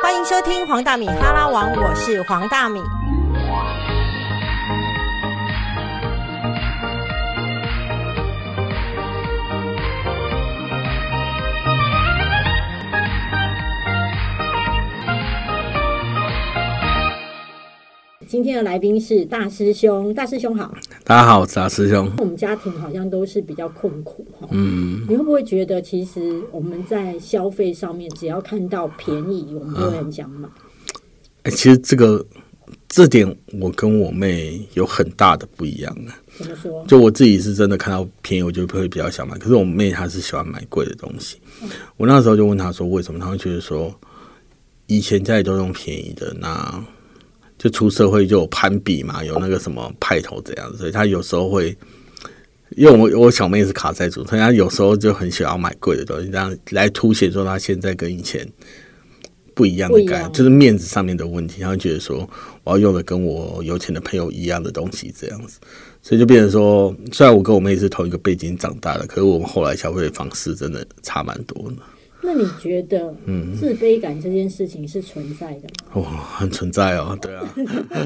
欢迎收听黄大米哈拉王，我是黄大米。今天的来宾是大师兄，大师兄好。大家好，我是大师兄。我们家庭好像都是比较困苦哈。嗯，你会不会觉得，其实我们在消费上面，只要看到便宜，我们就会很想买？哎，其实这个这点，我跟我妹有很大的不一样啊。怎么说？就我自己是真的看到便宜，我就会比较想买。可是我妹她是喜欢买贵的东西。我那时候就问她说，为什么？她会觉得说，以前家里都用便宜的，那。就出社会就有攀比嘛，有那个什么派头这样，所以他有时候会，因为我我小妹是卡债主，所以她有时候就很喜欢买贵的东西，这样来凸显说她现在跟以前不一样的感，就是面子上面的问题。她会觉得说我要用的跟我有钱的朋友一样的东西这样子，所以就变成说，虽然我跟我妹是同一个背景长大的，可是我们后来消费方式真的差蛮多的。那你觉得，嗯，自卑感这件事情是存在的吗？哦，很存在哦，对啊，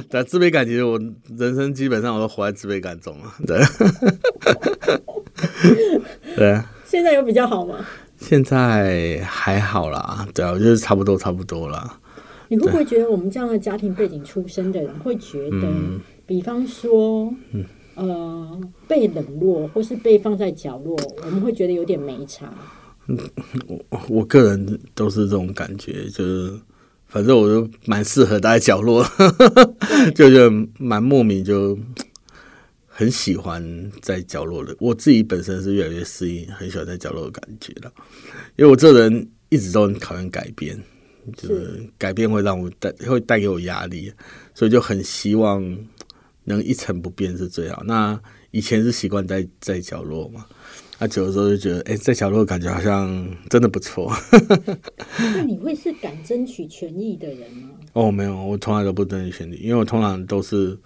对，自卑感其实我人生基本上我都活在自卑感中了，对，对。现在有比较好吗？现在还好啦，对啊，我觉得差不多，差不多啦。你会不会觉得我们这样的家庭背景出身的人会觉得，比方说，呃，被冷落或是被放在角落，我们会觉得有点没差？我我个人都是这种感觉，就是反正我就蛮适合待在角落，就就蛮莫名，就很喜欢在角落的。我自己本身是越来越适应，很喜欢在角落的感觉了。因为我这人一直都很讨厌改变，就是改变会让我带会带给我压力，所以就很希望能一成不变是最好。那以前是习惯在在角落嘛。他久的时候就觉得，哎，在角落感觉好像真的不错。那你会是敢争取权益的人吗？哦，没有，我从来都不争取权利，因为我通常都是，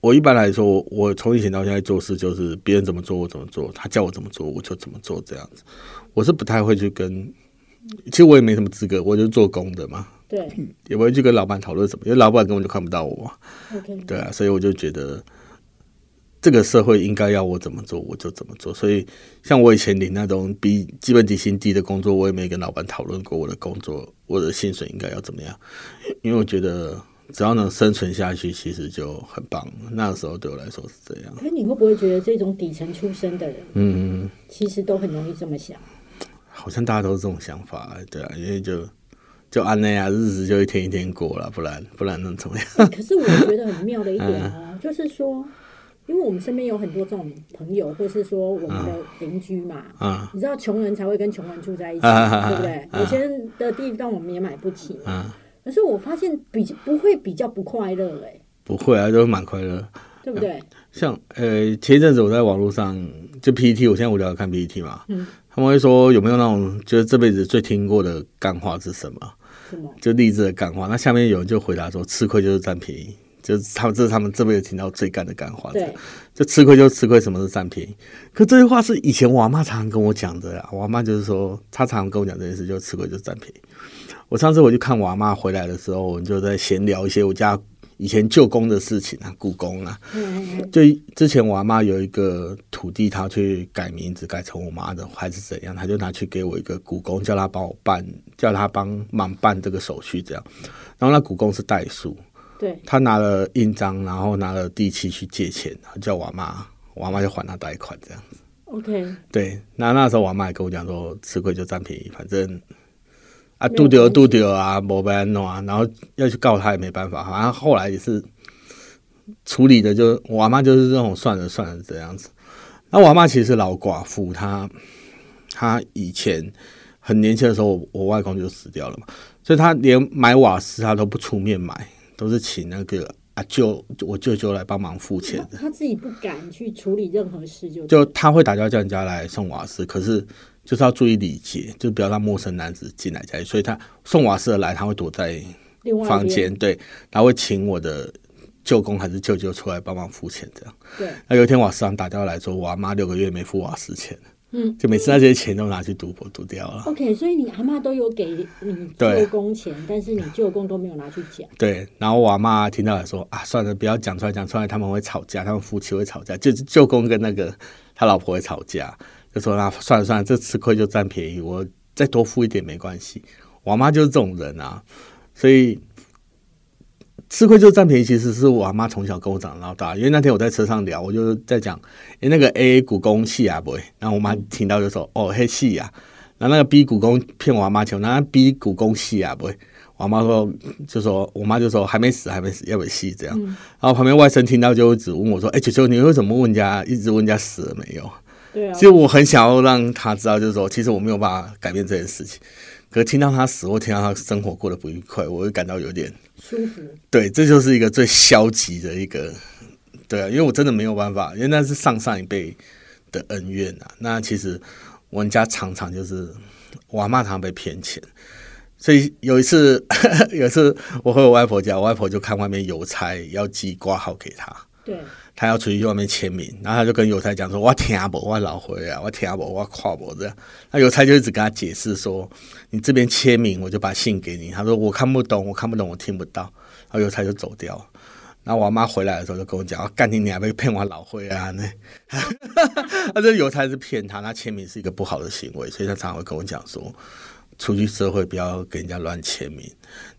我一般来说，我从以前到现在做事就是别人怎么做我怎么做，他叫我怎么做我就怎么做这样子。我是不太会去跟，其实我也没什么资格，我就做工的嘛。对，也不会去跟老板讨论什么，因为老板根本就看不到我。对啊，所以我就觉得。这个社会应该要我怎么做，我就怎么做。所以，像我以前领那种比基本底薪低的工作，我也没跟老板讨论过我的工作，我的薪水应该要怎么样。因为我觉得只要能生存下去，其实就很棒。那个时候对我来说是这样。可你会不会觉得这种底层出身的人，嗯，其实都很容易这么想？好像大家都是这种想法，对啊，因为就就按那样，日子就一天一天过了，不然不然能怎么样？可是我觉得很妙的一点啊，就是说。因为我们身边有很多这种朋友，或是说我们的邻居嘛，你知道穷人才会跟穷人住在一起，对不对？有钱的地方我们也买不起。可是我发现比不会比较不快乐哎，不会啊，都蛮快乐，对不对？像呃前一阵子我在网络上就 PPT，我现在无聊看 PPT 嘛，他们会说有没有那种就是这辈子最听过的干话是什么？什么？就励志的干话。那下面有人就回答说，吃亏就是占便宜。就是他们，这是他们这辈子听到最干的干话。对，就吃亏就吃亏，什么是占便宜？可这句话是以前我阿妈常常跟我讲的呀。我阿妈就是说，她常常跟我讲这件事，就吃亏就占便宜。我上次我去看我阿妈回来的时候，我们就在闲聊一些我家以前旧宫的事情啊，故宫啊。就之前我阿妈有一个土地，她去改名字，改成我妈的，还是怎样？她就拿去给我一个故宫，叫他帮我办，叫他帮忙办这个手续，这样。然后那故宫是代数。对，他拿了印章，然后拿了地契去借钱，叫我妈，我妈就还他贷款这样子。OK，对，那那时候我妈也跟我讲说，吃亏就占便宜，反正啊，丢丢丢丢啊，没办法啊，然后要去告他也没办法。反正后来也是处理的，就我妈就是这种算了算了这样子。那我妈其实是老寡妇，她她以前很年轻的时候，我外公就死掉了嘛，所以她连买瓦斯她都不出面买。都是请那个阿舅，我舅舅来帮忙付钱的。他自己不敢去处理任何事，就就他会打电话叫人家来送瓦斯，可是就是要注意礼节，就不要让陌生男子进来家里。所以他送瓦斯的来，他会躲在房间，对，他会请我的舅公还是舅舅出来帮忙付钱，这样。对。那有一天瓦斯厂打电话来说，我阿妈六个月没付瓦斯钱。嗯，就每次那些钱都拿去赌博赌掉了。OK，所以你阿妈都有给你舅公钱，但是你舅公都没有拿去讲。对，然后我阿妈听到了说啊，算了，不要讲出来，讲出来他们会吵架，他们夫妻会吵架，就是舅公跟那个他老婆会吵架，就说那算了算了，这吃亏就占便宜，我再多付一点没关系。我妈就是这种人啊，所以。吃亏就占便宜，其实是我阿妈从小跟我长到大。因为那天我在车上聊，我就在讲，哎，那个 A 股公戏啊，不会。然后我妈听到就说，哦，黑戏啊。然后那个 B 股公骗我阿妈钱，那 B 股公戏啊，不会。我妈说，就说我妈就说还没死，还没死，要不要戏这样。然后旁边外甥听到就一直问我说，哎，球球，你为什么问人家，一直问人家死了没有？对啊。其实我很想要让他知道，就是说，其实我没有办法改变这件事情。可是听到他死，或听到他生活过得不愉快，我会感到有点。舒服，对，这就是一个最消极的一个，对啊，因为我真的没有办法，因为那是上上一辈的恩怨啊。那其实我们家常常就是我阿妈常常被骗钱，所以有一次，有一次我回我外婆家，我外婆就看外面邮差要寄挂号给他，对。他要出去外面签名，然后他就跟邮差讲说：“我听不，我老回啊，我听不，我跨不这样。”那邮差就一直跟他解释说：“你这边签名，我就把信给你。”他说：“我看不懂，我看不懂，我听不到。”然后邮差就走掉。然后我妈回来的时候就跟我讲：“干你，你还被骗我老回啊？”那他这邮差是骗他，他签名是一个不好的行为，所以他常常会跟我讲说：“出去社会不要跟人家乱签名，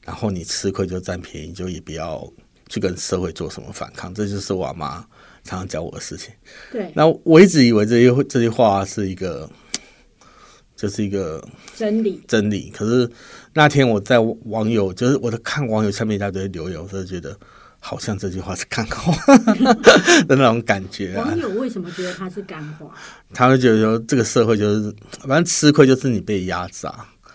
然后你吃亏就占便宜，就也不要。”去跟社会做什么反抗，这就是我妈常常教我的事情。对，那我一直以为这些这些话是一个，就是一个真理。真理。可是那天我在网友，就是我在看网友下面一大堆留言，我就觉得好像这句话是干话 的那种感觉。网友为什么觉得它是干话？他会觉得说，这个社会就是反正吃亏就是你被压榨。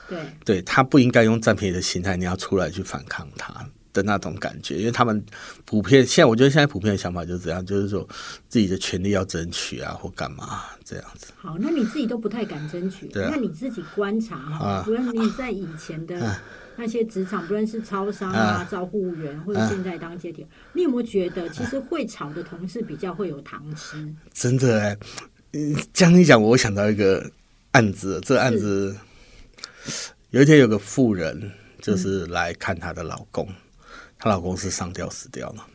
对，对他不应该用占便宜的心态，你要出来去反抗他。的那种感觉，因为他们普遍现在，我觉得现在普遍的想法就是这样，就是说自己的权利要争取啊，或干嘛这样子。好，那你自己都不太敢争取，那你自己观察哈，不论你在以前的那些职场，不论是超商啊、招呼员，或者现在当接体，你有没有觉得其实会吵的同事比较会有糖吃？真的哎，这样一讲，我想到一个案子，这案子有一天有个妇人就是来看她的老公。她老公是上吊死掉了，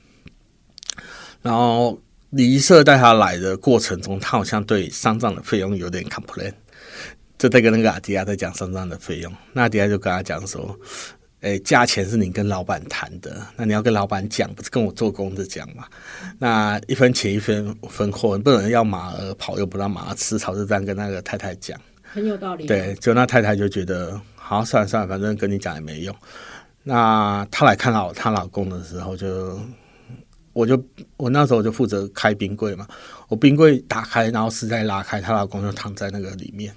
然后李医社带她来的过程中，她好像对丧葬的费用有点 complain，就在跟那个阿迪亚在讲丧葬的费用，那阿迪亚就跟他讲说：“哎，价钱是你跟老板谈的，那你要跟老板讲，不是跟我做工的讲嘛？那一分钱一分分货，不能要马儿跑又不让马儿吃草，就这样跟那个太太讲，很有道理。对，就那太太就觉得，好，算了算了，反正跟你讲也没用。”那她来看到她老公的时候，就我就我那时候就负责开冰柜嘛，我冰柜打开，然后丝带拉开，她老公就躺在那个里面。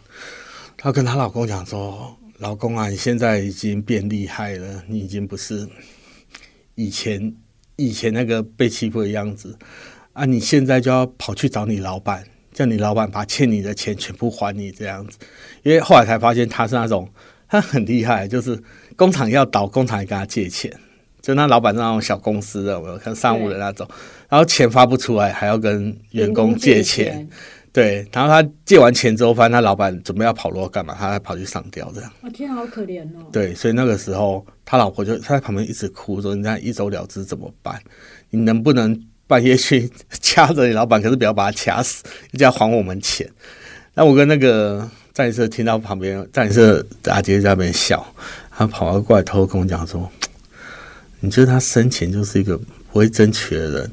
她跟她老公讲说：“老公啊，你现在已经变厉害了，你已经不是以前以前那个被欺负的样子啊！你现在就要跑去找你老板，叫你老板把欠你的钱全部还你这样子。因为后来才发现他是那种他很厉害，就是。”工厂要倒，工厂也跟他借钱，就那老板那种小公司的，我看商务的那种，然后钱发不出来，还要跟员工借钱，对，然后他借完钱之后，发现他老板准备要跑路干嘛，他还跑去上吊这样。我天，好可怜哦。对，所以那个时候他老婆就他在旁边一直哭说：“你这样一走了之怎么办？你能不能半夜去 掐着你老板，可是不要把他掐死，就要还我们钱？”那我跟那个战社听到旁边战社阿杰在那边笑。他跑过来，偷偷跟我讲说：“你觉得他生前就是一个不会争取的人，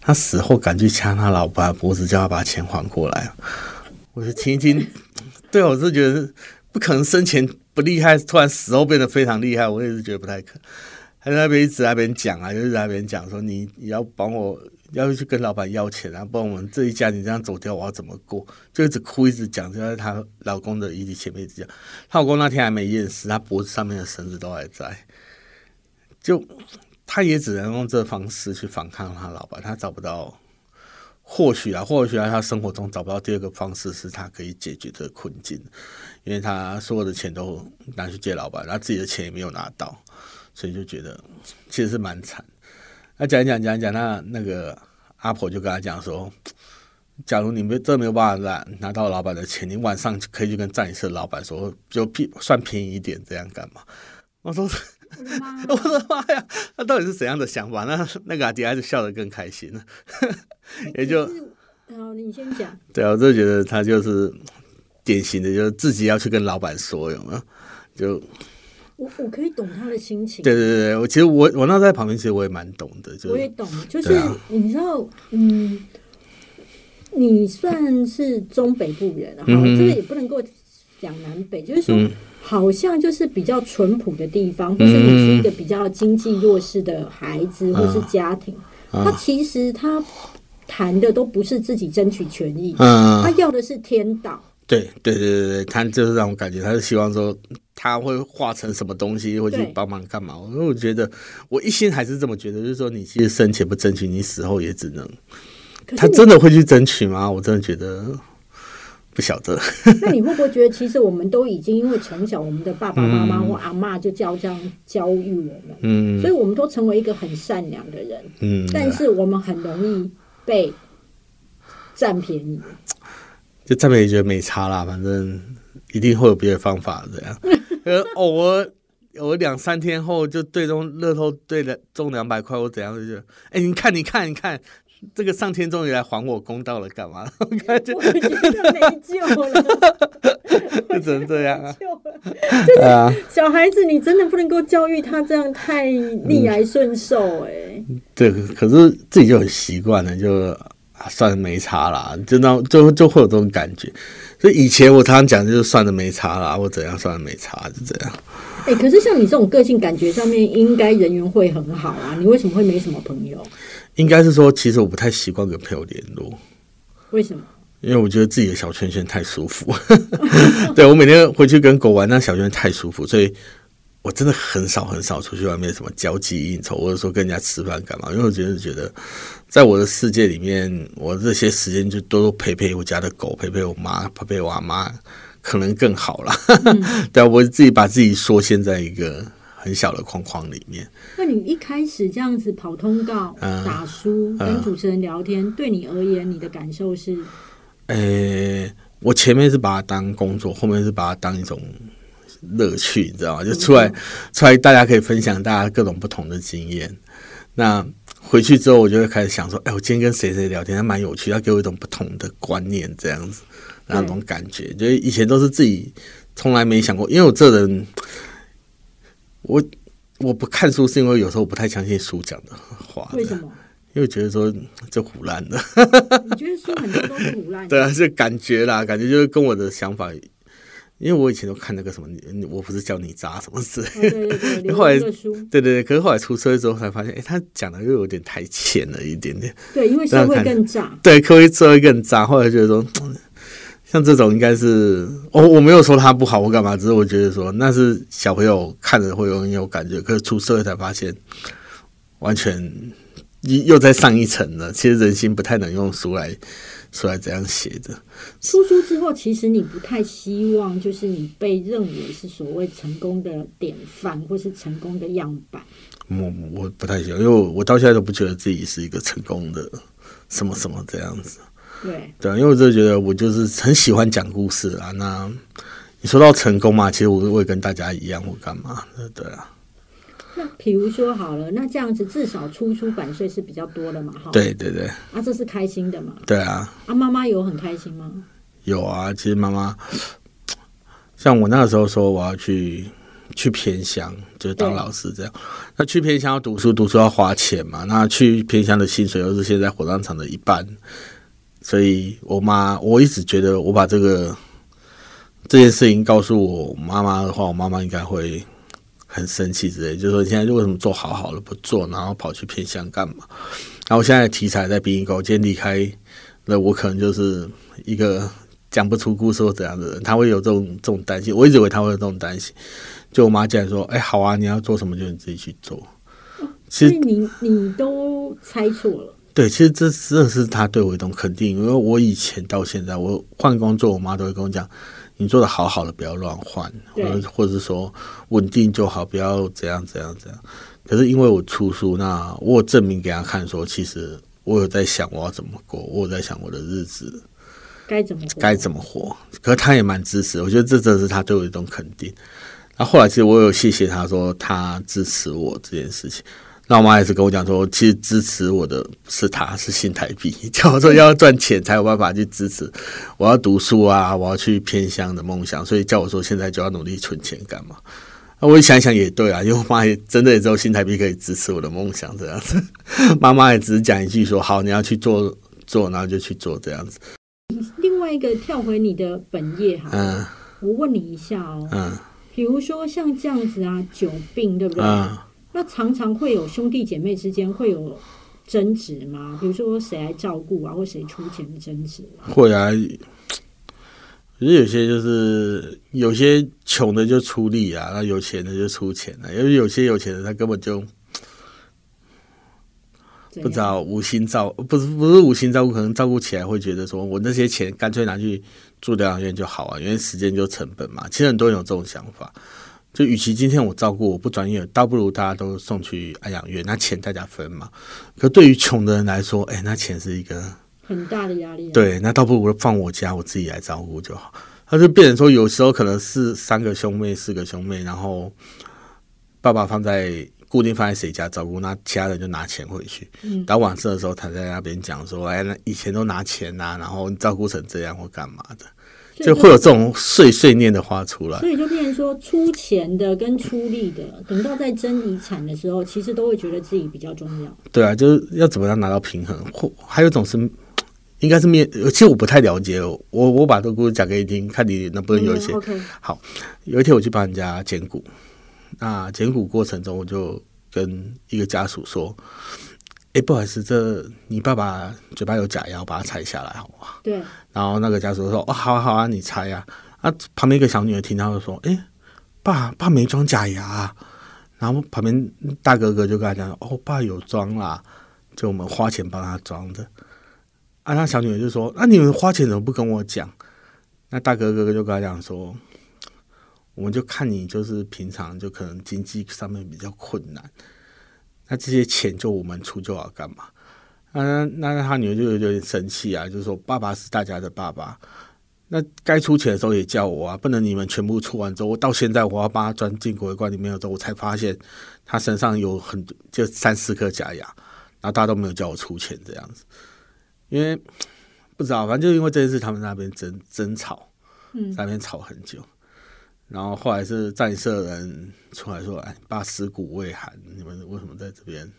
他死后敢去掐他老婆脖子，叫他把钱还过来。”我就听一听，对我是觉得不可能生前不厉害，突然死后变得非常厉害，我也是觉得不太可。他在那边一直在那边讲啊，就是在那边讲说：“你你要帮我。”要去跟老板要钱啊！不然我们这一家你这样走掉，我要怎么过？就一直哭，一直讲，就在她老公的遗体前面一直讲。她老公那天还没验尸，他脖子上面的绳子都还在。就他也只能用这方式去反抗他老板，他找不到。或许啊，或许在他生活中找不到第二个方式，是他可以解决这个困境。因为他所有的钱都拿去借老板，他自己的钱也没有拿到，所以就觉得其实是蛮惨。那讲一讲讲一讲，那那个阿婆就跟他讲说：“假如你没真没有办法拿拿到老板的钱，你晚上可以去跟站一次老板说，就便算便宜一点，这样干嘛？我说，我的妈呀，那到底是怎样的想法？那那个阿迪还是笑得更开心了，也就，好，你先讲。对啊，我就觉得他就是典型的，就是自己要去跟老板说，有没有？就。我我可以懂他的心情。对对对我其实我我那在旁边，其实我也蛮懂的。我也懂，就是你知道，嗯，你算是中北部人，哈，这个也不能够讲南北，就是说，好像就是比较淳朴的地方，或是你是一个比较经济弱势的孩子，或是家庭，他其实他谈的都不是自己争取权益，嗯，他要的是天道。对对对对对，他就是让我感觉，他是希望说他会化成什么东西，会去帮忙干嘛？因为我觉得我一心还是这么觉得，就是说你其实生前不争取，你死后也只能。他真的会去争取吗？我真的觉得不晓得。那你会不会觉得，其实我们都已经因为从小我们的爸爸妈妈或阿妈就教这样教育我们，嗯，所以我们都成为一个很善良的人，嗯，但是我们很容易被占便宜。就这边也觉得没差啦，反正一定会有别的方法这样。呃，偶尔偶尔两三天后就对中乐透对了中两百块，我怎样就觉得，哎，你看你看你看，这个上天终于来还我公道了，干嘛？我感觉得没救了，就 只能这样啊。对啊，小孩子你真的不能够教育他这样太逆来顺受哎。对，可是自己就很习惯了，就。算没差啦，就那就就会有这种感觉。所以以前我常常讲，就是算的没差啦，或怎样算的没差，就这样。哎，可是像你这种个性，感觉上面应该人缘会很好啊。你为什么会没什么朋友？应该是说，其实我不太习惯跟朋友联络。为什么？因为我觉得自己的小圈圈太舒服。对我每天回去跟狗玩，那小圈圈太舒服，所以。我真的很少很少出去外面什么交际应酬，或者说跟人家吃饭干嘛？因为我觉得觉得，在我的世界里面，我这些时间就多陪陪我家的狗，陪陪我妈，陪陪我阿妈，可能更好了。对啊，我自己把自己缩限在一个很小的框框里面。那你一开始这样子跑通告、打书、跟主持人聊天，对你而言，你的感受是？呃，我前面是把它当工作，后面是把它当一种。乐趣，你知道吗？就出来，出来，大家可以分享大家各种不同的经验。那回去之后，我就会开始想说：，哎，我今天跟谁谁聊天，还蛮有趣，他给我一种不同的观念，这样子那种感觉。就以前都是自己从来没想过，因为我这人，我我不看书是因为有时候我不太相信书讲的话。为什么？因为觉得说 这胡乱的。你觉得书很多都胡乱？对啊，是感觉啦，感觉就是跟我的想法。因为我以前都看那个什么，我不是叫你渣什么事，对对对，后来对对对，可是后来出车之后才发现，哎，他讲的又有点太浅了一点点。对，因为社会更渣。对，社会社会更渣。后来觉得说，像这种应该是，我我没有说他不好，我干嘛？只是我觉得说，那是小朋友看着会有很有感觉，可是出社会才发现，完全又又在上一层了。其实人心不太能用书来。出来这样写的。出书之后，其实你不太希望，就是你被认为是所谓成功的典范，或是成功的样板。我我不太喜欢，因为我我到现在都不觉得自己是一个成功的什么什么这样子。对对，因为我就觉得我就是很喜欢讲故事啊。那你说到成功嘛，其实我我也跟大家一样，我干嘛？对啊。那比如说好了，那这样子至少出出版税是比较多的嘛，哈。对对对。啊，这是开心的嘛？对啊。啊，妈妈有很开心吗？有啊，其实妈妈，像我那个时候说我要去去偏乡，就是当老师这样。那去偏乡要读书，读书要花钱嘛。那去偏乡的薪水又是现在火葬场的一半，所以我妈我一直觉得我把这个这件事情告诉我妈妈的话，我妈妈应该会。很生气之类，就是说你现在为什么做好好的不做，然后跑去偏向干嘛？然后现在题材在殡仪馆，今天离开那我可能就是一个讲不出故事或怎样的人，他会有这种这种担心。我一直以为他会有这种担心，就我妈竟然说：“哎，好啊，你要做什么就你自己去做。”其实你你都猜错了。对，其实这真的是他对我一种肯定，因为我以前到现在，我换工作，我妈都会跟我讲。你做的好好的，不要乱换，或者或者是说稳定就好，不要怎样怎样怎样。可是因为我出书，那我证明给他看，说其实我有在想我要怎么过，我有在想我的日子该怎么该怎么活。可是他也蛮支持，我觉得这真的是他对我一种肯定。那后来其实我有谢谢他说他支持我这件事情。那我妈也是跟我讲说，其实支持我的是他，是新台币，叫我说要赚钱才有办法去支持我要读书啊，我要去偏乡的梦想，所以叫我说现在就要努力存钱干嘛？那我想想也对啊，因为我妈也真的也只有新台币可以支持我的梦想这样子。妈妈也只是讲一句说好，你要去做做，然后就去做这样子。另外一个跳回你的本业哈，嗯，我问你一下哦，嗯，比如说像这样子啊，久病对不对？那常常会有兄弟姐妹之间会有争执吗？比如说谁来照顾啊，或谁出钱的争执？会啊，可是有些就是有些穷的就出力啊，那有钱的就出钱啊。因为有些有钱的他根本就不知道无心照，不是不是无心照顾，可能照顾起来会觉得说我那些钱干脆拿去住疗养院就好啊，因为时间就成本嘛。其实很多人有这种想法。就与其今天我照顾我不专业，倒不如大家都送去安养院，那钱大家分嘛。可对于穷的人来说，哎，那钱是一个很大的压力。对，那倒不如放我家，我自己来照顾就好。他就变成说，有时候可能是三个兄妹、四个兄妹，然后爸爸放在固定放在谁家照顾，那其他人就拿钱回去。嗯，到晚上的时候，他在那边讲说，哎，那以前都拿钱呐，然后照顾成这样或干嘛的。就会有这种碎碎念的话出来，所以就变成说出钱的跟出力的，等到在争遗产的时候，其实都会觉得自己比较重要。对啊，就是要怎么样拿到平衡，或还有一种是，应该是面。其实我不太了解，我我把这个故事讲给你听，看你能不能有一些。好，有一天我去帮人家捡骨，那捡骨过程中，我就跟一个家属说。哎，不好意思，这你爸爸嘴巴有假牙，我把它拆下来，好不好？对。然后那个家属说：“哦，好啊，好啊，你拆呀。”啊，旁边一个小女儿听到就说：“哎，爸爸没装假牙。”然后旁边大哥哥就跟他讲：“哦，爸有装啦，就我们花钱帮他装的。”啊，那小女儿就说：“那你们花钱怎么不跟我讲？”那大哥哥哥就跟他讲说：“我们就看你就是平常就可能经济上面比较困难。”那这些钱就我们出就好干嘛？那那他女儿就有点生气啊，就是说爸爸是大家的爸爸，那该出钱的时候也叫我啊，不能你们全部出完之后，我到现在我要把他钻进国会馆里面的时候，我才发现他身上有很多就三四颗假牙，然后大家都没有叫我出钱这样子，因为不知道，反正就因为这件事，他们那边争争吵，嗯，在那边吵很久。然后后来是战社人出来说：“哎，爸尸骨未寒，你们为什么在这边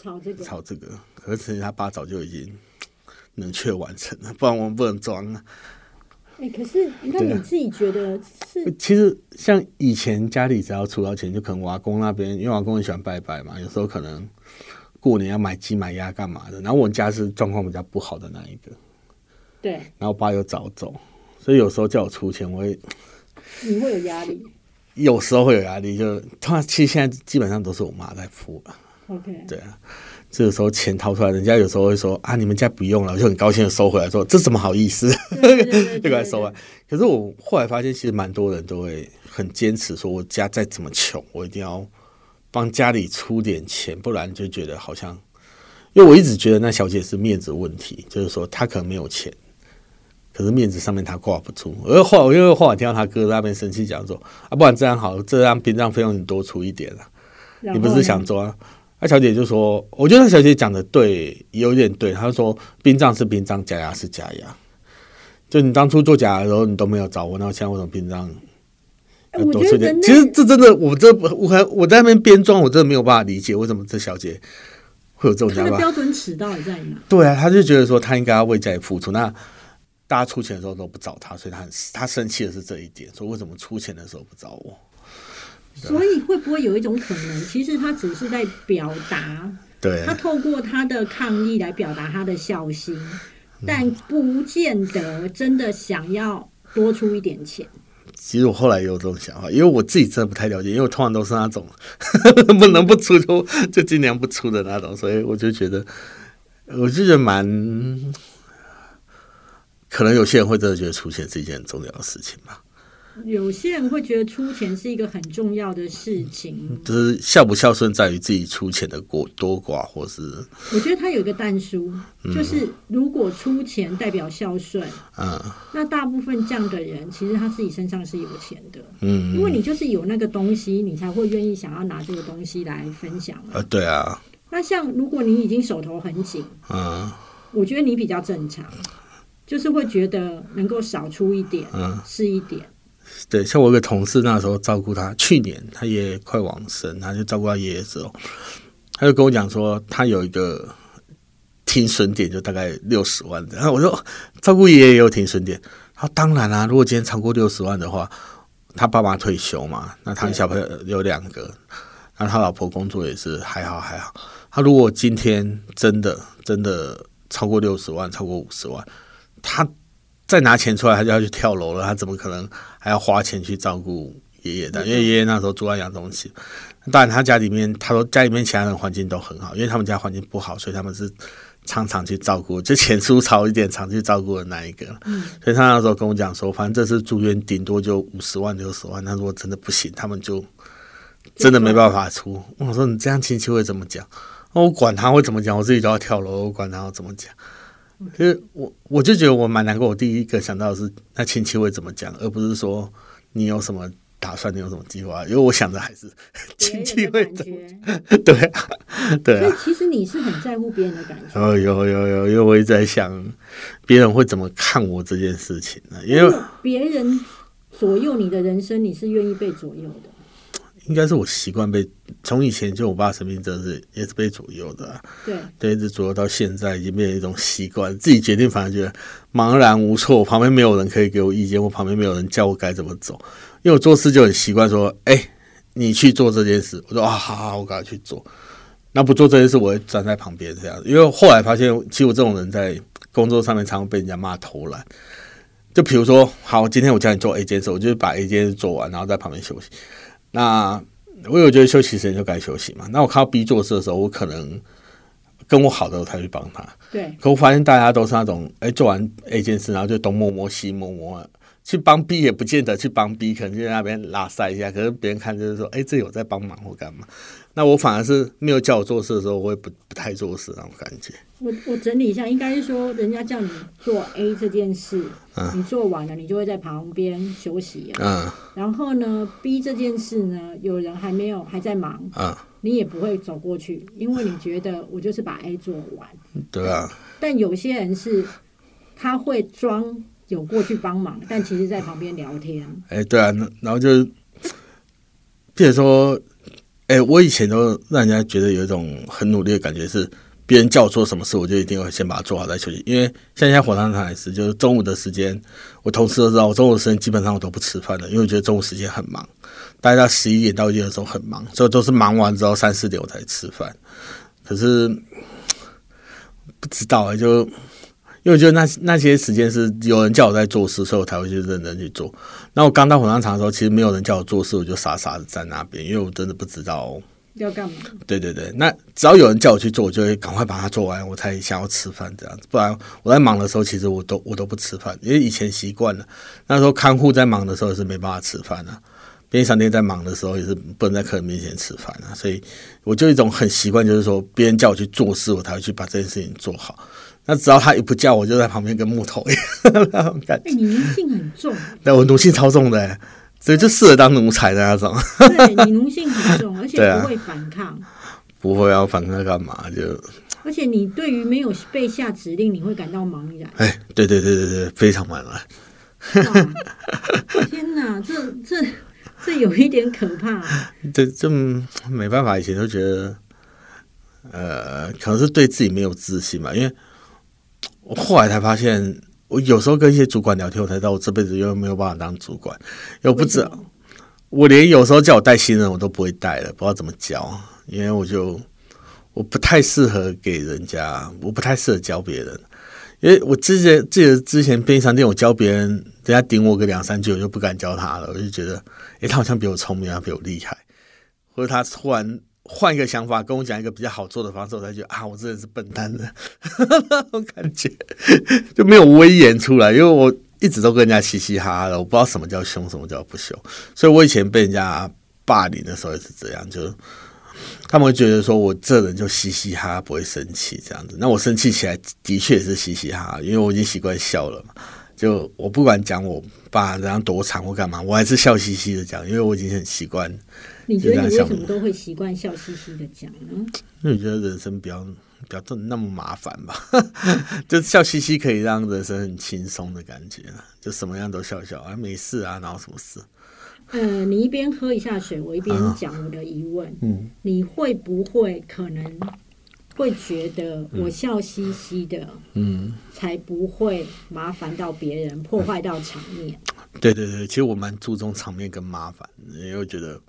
吵这个？吵这个？可是他爸早就已经冷却完成了，不然我们 不能装啊。”哎，可是那你自己觉得是？其实像以前家里只要出到钱，就可能我阿公那边，因为我阿公很喜欢拜拜嘛，有时候可能过年要买鸡买鸭干嘛的。然后我们家是状况比较不好的那一个，对。然后我爸又早走，所以有时候叫我出钱，我会。你会有压力，有时候会有压力，就他其实现在基本上都是我妈在付了。OK，对啊，这个时候钱掏出来，人家有时候会说啊，你们家不用了，我就很高兴的收回来，说这怎么好意思，就来收了。可是我后来发现，其实蛮多人都会很坚持，说我家再怎么穷，我一定要帮家里出点钱，不然就觉得好像，因为我一直觉得那小姐是面子问题，就是说她可能没有钱。可是面子上面他挂不住，而后因为后来听到他哥在那边生气讲说啊，不然这样好，这样殡葬费用你多出一点啊，你不是想做啊？那小姐就说，我觉得那小姐讲的对，有点对。她说殡葬是殡葬，假牙是假牙，就你当初做假牙的时候你都没有找我，那现在为什么殡葬要多出点？其实这真的，我这我还我在那边编装，我真的没有办法理解为什么这小姐会有这种想法。标准尺到底在哪？对啊，他就觉得说他应该要为家里付出那。大家出钱的时候都不找他，所以他很他生气的是这一点，说为什么出钱的时候不找我？所以会不会有一种可能，其实他只是在表达，对，他透过他的抗议来表达他的孝心，但不见得真的想要多出一点钱。其实我后来也有这种想法，因为我自己真的不太了解，因为我通常都是那种 不能不出就就尽量不出的那种，所以我就觉得，我就觉得蛮。可能有些人会真的觉得出钱是一件很重要的事情吧。有些人会觉得出钱是一个很重要的事情，就是孝不孝顺在于自己出钱的过多寡，或是我觉得他有一个淡书，就是如果出钱代表孝顺，嗯，那大部分这样的人其实他自己身上是有钱的，嗯，因为你就是有那个东西，你才会愿意想要拿这个东西来分享啊，对啊。那像如果你已经手头很紧，嗯，我觉得你比较正常，就是会觉得能够少出一点，嗯，是一点。对，像我一个同事那时候照顾他，去年他爷爷快往生，他就照顾他爷爷的时候，他就跟我讲说，他有一个停损点，就大概六十万。然后我说，照顾爷爷也有停损点。他说当然啦，如果今天超过六十万的话，他爸爸退休嘛，那他小朋友有两个，那他老婆工作也是还好还好。他如果今天真的真的超过六十万，超过五十万，他。再拿钱出来，他就要去跳楼了。他怎么可能还要花钱去照顾爷爷的？因为爷爷那时候住在养东西。当然，他家里面，他说家里面其他人环境都很好，因为他们家环境不好，所以他们是常常去照顾，就钱出少一点，常去照顾的那一个。嗯，所以他那时候跟我讲说，反正这次住院顶多就五十万、六十万。他如果真的不行，他们就真的没办法出。我说你这样亲戚会怎么讲？我管他会怎么讲，我自己都要跳楼，我管他要怎么讲。其实我我就觉得我蛮难过。我第一个想到的是那亲戚会怎么讲，而不是说你有什么打算，你有什么计划。因为我想的还是亲戚会怎么 对啊，对啊。所以其实你是很在乎别人的感受。哦，有有有，因为我一直在想别人会怎么看我这件事情呢？因为别人左右你的人生，你是愿意被左右的。应该是我习惯被从以前就我爸生病，真的是也是被左右的。对，对，一直左右到现在，已经变成一种习惯。自己决定，反而觉得茫然无措。旁边没有人可以给我意见，我旁边没有人教我该怎么走。因为我做事就很习惯说：“哎，你去做这件事。”我说：“啊，好好，我赶快去做。”那不做这件事，我会站在旁边这样。因为后来发现，其实我这种人在工作上面常常被人家骂偷懒。就比如说，好，今天我叫你做 A 件事，我就把 A 件事做完，然后在旁边休息。那我有觉得休息时间就该休息嘛。那我看到 B 做事的时候，我可能跟我好的我才去帮他。对。可我发现大家都是那种，哎，做完 A 件事，然后就东摸摸西摸摸，去帮 B 也不见得去帮 B，可能就在那边拉塞一下。可是别人看就是说，哎，这有在帮忙或干嘛。那我反而是没有叫我做事的时候，我也不不太做事那种感觉。我我整理一下，应该是说，人家叫你做 A 这件事，你做完了，你就会在旁边休息。嗯。然后呢，B 这件事呢，有人还没有还在忙，嗯，你也不会走过去，因为你觉得我就是把 A 做完。对啊。但有些人是，他会装有过去帮忙，但其实在旁边聊天。哎，对啊，然后就，比如说。哎，我以前都让人家觉得有一种很努力的感觉，是别人叫我做什么事，我就一定会先把它做好再休息。因为像现在火葬场也是，就是中午的时间，我同事都知道，我中午的时间基本上我都不吃饭的，因为我觉得中午时间很忙，大概到十一点到一点的时候很忙，所以都是忙完之后三四点我才吃饭。可是 不知道啊，就。因为我觉得那那些时间是有人叫我在做事，所以我才会去认真去做。那我刚到火葬场的时候，其实没有人叫我做事，我就傻傻的在那边，因为我真的不知道要干嘛。对对对，那只要有人叫我去做，我就会赶快把它做完，我才想要吃饭这样子。不然我在忙的时候，其实我都我都不吃饭，因为以前习惯了。那时候看护在忙的时候是没办法吃饭的，便利商店在忙的时候也是不能在客人面前吃饭啊。所以我就一种很习惯，就是说别人叫我去做事，我才会去把这件事情做好。那只要他一不叫，我就在旁边跟木头一样那种感觉。你奴性很重。对，我奴性超重的，所以就适合当奴才的那种。对你奴性很重，而且不会反抗。不会要反抗干嘛？就而且你对于没有被下指令，你会感到茫然。哎，对对对对对，非常茫然。天哪，这这这有一点可怕。这这没办法，以前都觉得，呃，可能是对自己没有自信吧，因为。我后来才发现，我有时候跟一些主管聊天，我才知道我这辈子又没有办法当主管。又不知道，我连有时候叫我带新人，我都不会带了，不知道怎么教，因为我就我不太适合给人家，我不太适合教别人。因为我之前记得之前便利商店，我教别人，人家顶我个两三句，我就不敢教他了。我就觉得，诶，他好像比我聪明，他比我厉害，或者他突然。换一个想法，跟我讲一个比较好做的方式，我才觉得啊，我真的是笨蛋的我 感觉，就没有威严出来。因为我一直都跟人家嘻嘻哈哈的，我不知道什么叫凶，什么叫不凶。所以我以前被人家霸凌的时候也是这样，就他们会觉得说我这人就嘻嘻哈哈，不会生气这样子。那我生气起来的确也是嘻嘻哈哈，因为我已经习惯笑了嘛。就我不管讲我爸怎样多长或干嘛，我还是笑嘻嘻的讲，因为我已经很习惯。你觉得你为什么都会习惯笑嘻嘻的讲呢？因为觉得人生比较。不要这那么麻烦吧，就笑嘻嘻可以让人生很轻松的感觉，就什么样都笑笑啊，没事啊，哪有什么事？呃，你一边喝一下水，我一边讲我的疑问。嗯，你会不会可能会觉得我笑嘻嘻的，嗯，才不会麻烦到别人，破坏到场面？对对对，其实我蛮注重场面跟麻烦，因为觉得，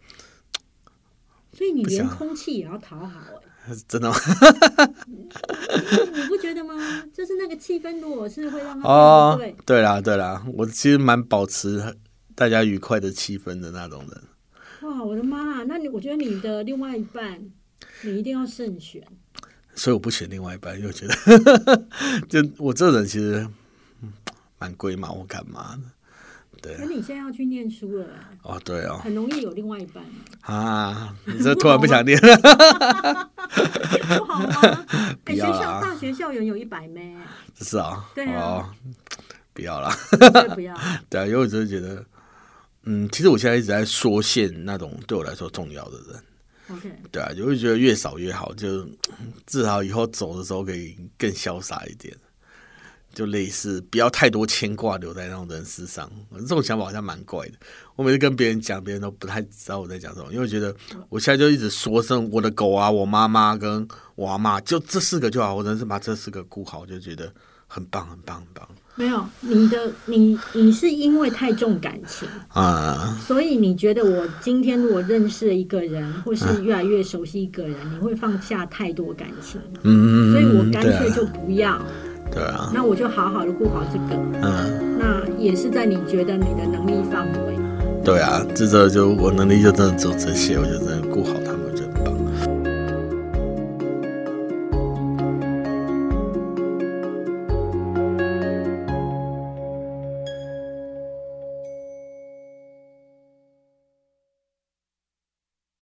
所以你连空气也要讨好哎。真的吗？你不觉得吗？就是那个气氛，如果是会让他哦，对对啦对啦，我其实蛮保持大家愉快的气氛的那种人。哇，我的妈！那你我觉得你的另外一半，你一定要慎选。所以我不选另外一半，因为我觉得 就我这人其实蛮龟毛，我干嘛呢？对，可你现在要去念书了，哦，对哦，很容易有另外一半啊！你这突然不想念。了，不好吗？哎，学校大学校园有一百枚，是啊，对啊，不要了，不要，对啊，因为我真的觉得，嗯，其实我现在一直在缩限那种对我来说重要的人，OK，对啊，就会觉得越少越好，就至少以后走的时候可以更潇洒一点。就类似不要太多牵挂留在那种人身上，这种想法好像蛮怪的。我每次跟别人讲，别人都不太知道我在讲什么，因为我觉得我现在就一直说声我的狗啊，我妈妈跟我阿妈，就这四个就好。我真是把这四个顾好，就觉得很棒，很棒，很棒。没有你的，你你是因为太重感情啊，所以你觉得我今天如果认识了一个人，或是越来越熟悉一个人，你会放下太多感情，嗯，所以我干脆就不要。对啊，那我就好好的顾好这个，嗯，那也是在你觉得你的能力范围。对啊，这这就我能力就真的只有这些，我就真的顾好他们。